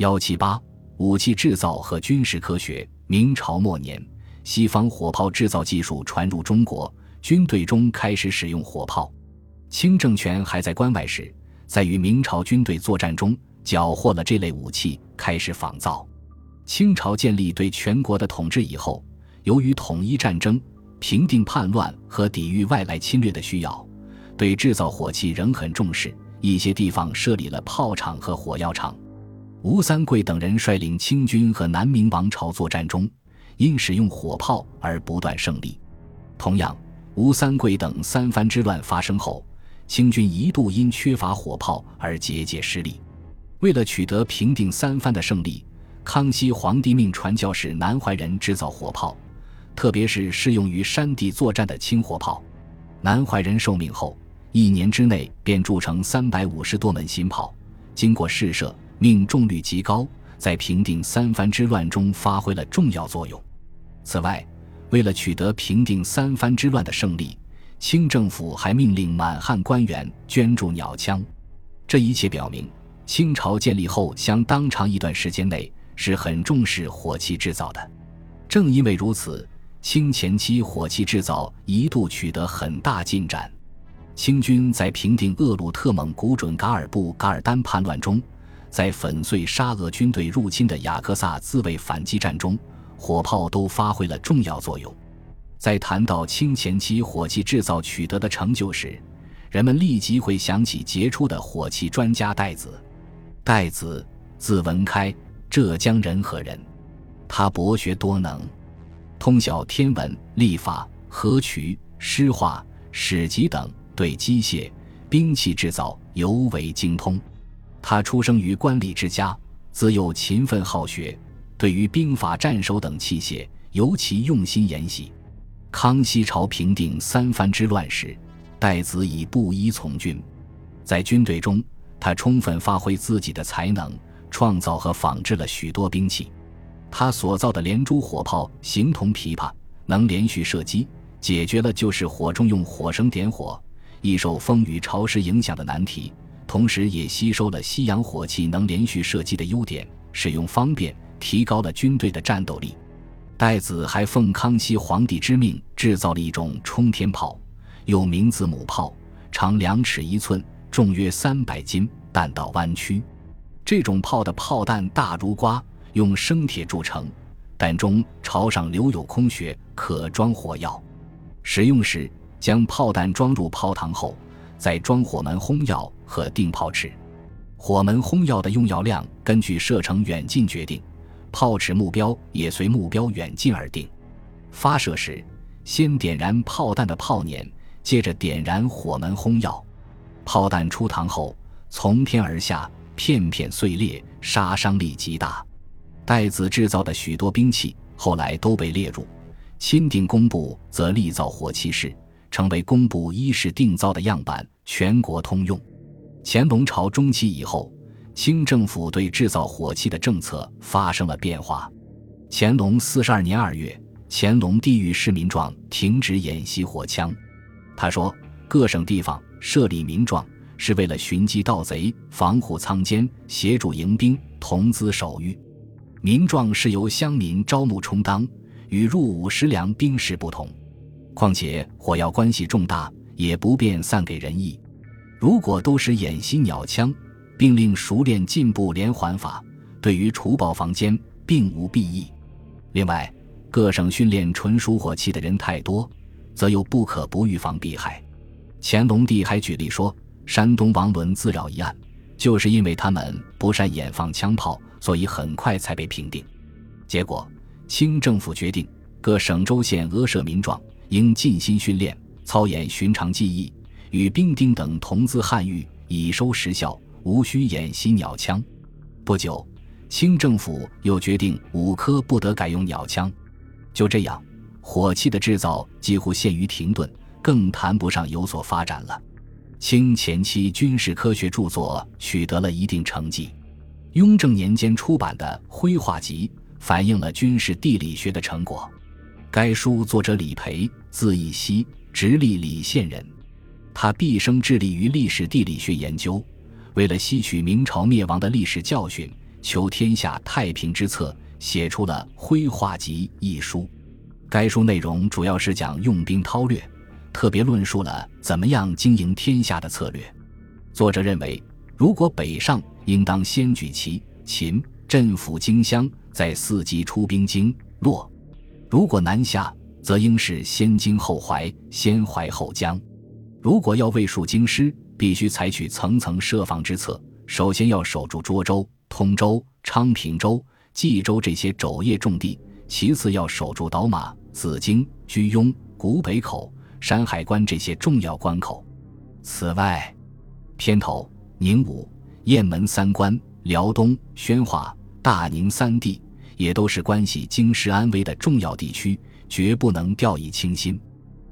幺七八武器制造和军事科学。明朝末年，西方火炮制造技术传入中国，军队中开始使用火炮。清政权还在关外时，在与明朝军队作战中缴获了这类武器，开始仿造。清朝建立对全国的统治以后，由于统一战争、平定叛乱和抵御外来侵略的需要，对制造火器仍很重视。一些地方设立了炮厂和火药厂。吴三桂等人率领清军和南明王朝作战中，因使用火炮而不断胜利。同样，吴三桂等三藩之乱发生后，清军一度因缺乏火炮而节节失利。为了取得平定三藩的胜利，康熙皇帝命传教士南怀仁制造火炮，特别是适用于山地作战的轻火炮。南怀仁受命后，一年之内便铸成三百五十多门新炮，经过试射。命中率极高，在平定三藩之乱中发挥了重要作用。此外，为了取得平定三藩之乱的胜利，清政府还命令满汉官员捐助鸟枪。这一切表明，清朝建立后相当长一段时间内是很重视火器制造的。正因为如此，清前期火器制造一度取得很大进展。清军在平定厄鲁特蒙古准噶尔部噶尔丹叛乱中。在粉碎沙俄军队入侵的雅克萨自卫反击战中，火炮都发挥了重要作用。在谈到清前期火器制造取得的成就时，人们立即会想起杰出的火器专家戴子。戴子，字文开，浙江仁和人。他博学多能，通晓天文、历法、河渠、诗画、史籍等，对机械、兵器制造尤为精通。他出生于官吏之家，自幼勤奋好学，对于兵法、战守等器械尤其用心研习。康熙朝平定三藩之乱时，戴子以布衣从军，在军队中，他充分发挥自己的才能，创造和仿制了许多兵器。他所造的连珠火炮形同琵琶，能连续射击，解决了就是火中用火绳点火易受风雨潮湿影响的难题。同时，也吸收了西洋火器能连续射击的优点，使用方便，提高了军队的战斗力。戴子还奉康熙皇帝之命制造了一种冲天炮，又名字母炮，长两尺一寸，重约三百斤，弹道弯曲。这种炮的炮弹大如瓜，用生铁铸成，弹中朝上留有空穴，可装火药。使用时，将炮弹装入炮膛后。再装火门轰药和定炮尺，火门轰药的用药量根据射程远近决定，炮尺目标也随目标远近而定。发射时，先点燃炮弹的炮捻，接着点燃火门轰药。炮弹出膛后，从天而下，片片碎裂，杀伤力极大。戴子制造的许多兵器后来都被列入钦定工部，则立造火器室。成为工部一式定造的样板，全国通用。乾隆朝中期以后，清政府对制造火器的政策发生了变化。乾隆四十二年二月，乾隆帝谕市民状停止演习火枪。他说：“各省地方设立民状，是为了寻机盗贼、防护仓监、协助迎兵、同资守御。民状是由乡民招募充当，与入伍食粮兵士不同。”况且火药关系重大，也不便散给人意。如果都是演习鸟枪，并令熟练进步连环法，对于除暴房间并无裨益。另外，各省训练纯属火器的人太多，则又不可不预防避害。乾隆帝还举例说，山东王伦自扰一案，就是因为他们不善演放枪炮，所以很快才被平定。结果，清政府决定各省州县额设民状。应尽心训练，操演寻常技艺，与兵丁等同资汉御，以收实效，无需演习鸟枪。不久，清政府又决定五科不得改用鸟枪。就这样，火器的制造几乎陷于停顿，更谈不上有所发展了。清前期军事科学著作取得了一定成绩。雍正年间出版的《徽画集》反映了军事地理学的成果。该书作者李培，字义熙，直隶礼县人。他毕生致力于历史地理学研究。为了吸取明朝灭亡的历史教训，求天下太平之策，写出了《徽画集》一书。该书内容主要是讲用兵韬略，特别论述了怎么样经营天下的策略。作者认为，如果北上，应当先举齐、秦，镇抚荆襄，再伺机出兵京、洛；如果南下，则应是先经后淮，先淮后江。如果要卫戍京师，必须采取层层设防之策。首先要守住涿州、通州、昌平州、冀州这些肘腋重地；其次要守住倒马、紫荆、居庸、古北口、山海关这些重要关口。此外，偏头、宁武、雁门三关、辽东、宣化、大宁三地，也都是关系京师安危的重要地区，绝不能掉以轻心。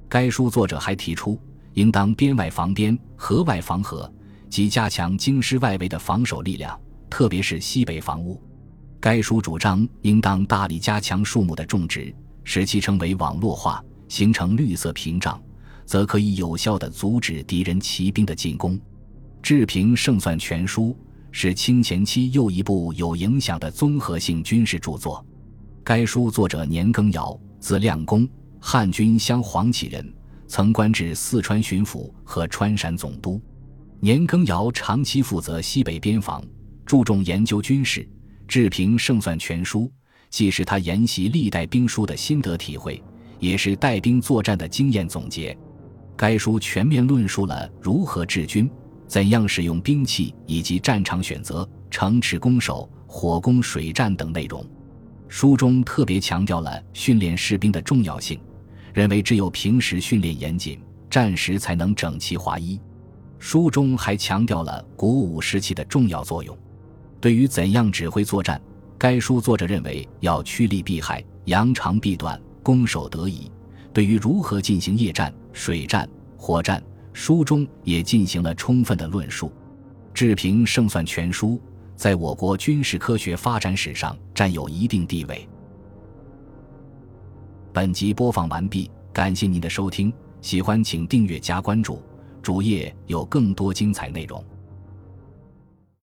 该书作者还提出，应当边外防边，河外防河。即加强京师外围的防守力量，特别是西北防务。该书主张应当大力加强树木的种植，使其成为网络化，形成绿色屏障，则可以有效地阻止敌人骑兵的进攻。《治平胜算全书》是清前期又一部有影响的综合性军事著作。该书作者年羹尧，字亮公，汉军镶黄旗人，曾官至四川巡抚和川陕总督。年羹尧长期负责西北边防，注重研究军事，《治平胜算全书》既是他研习历代兵书的心得体会，也是带兵作战的经验总结。该书全面论述了如何治军、怎样使用兵器以及战场选择、城池攻守、火攻水战等内容。书中特别强调了训练士兵的重要性，认为只有平时训练严谨，战时才能整齐划一。书中还强调了鼓舞士气的重要作用。对于怎样指挥作战，该书作者认为要趋利避害、扬长避短、攻守得宜。对于如何进行夜战、水战、火战，书中也进行了充分的论述。《志平胜算全书》在我国军事科学发展史上占有一定地位。本集播放完毕，感谢您的收听，喜欢请订阅加关注。主页有更多精彩内容。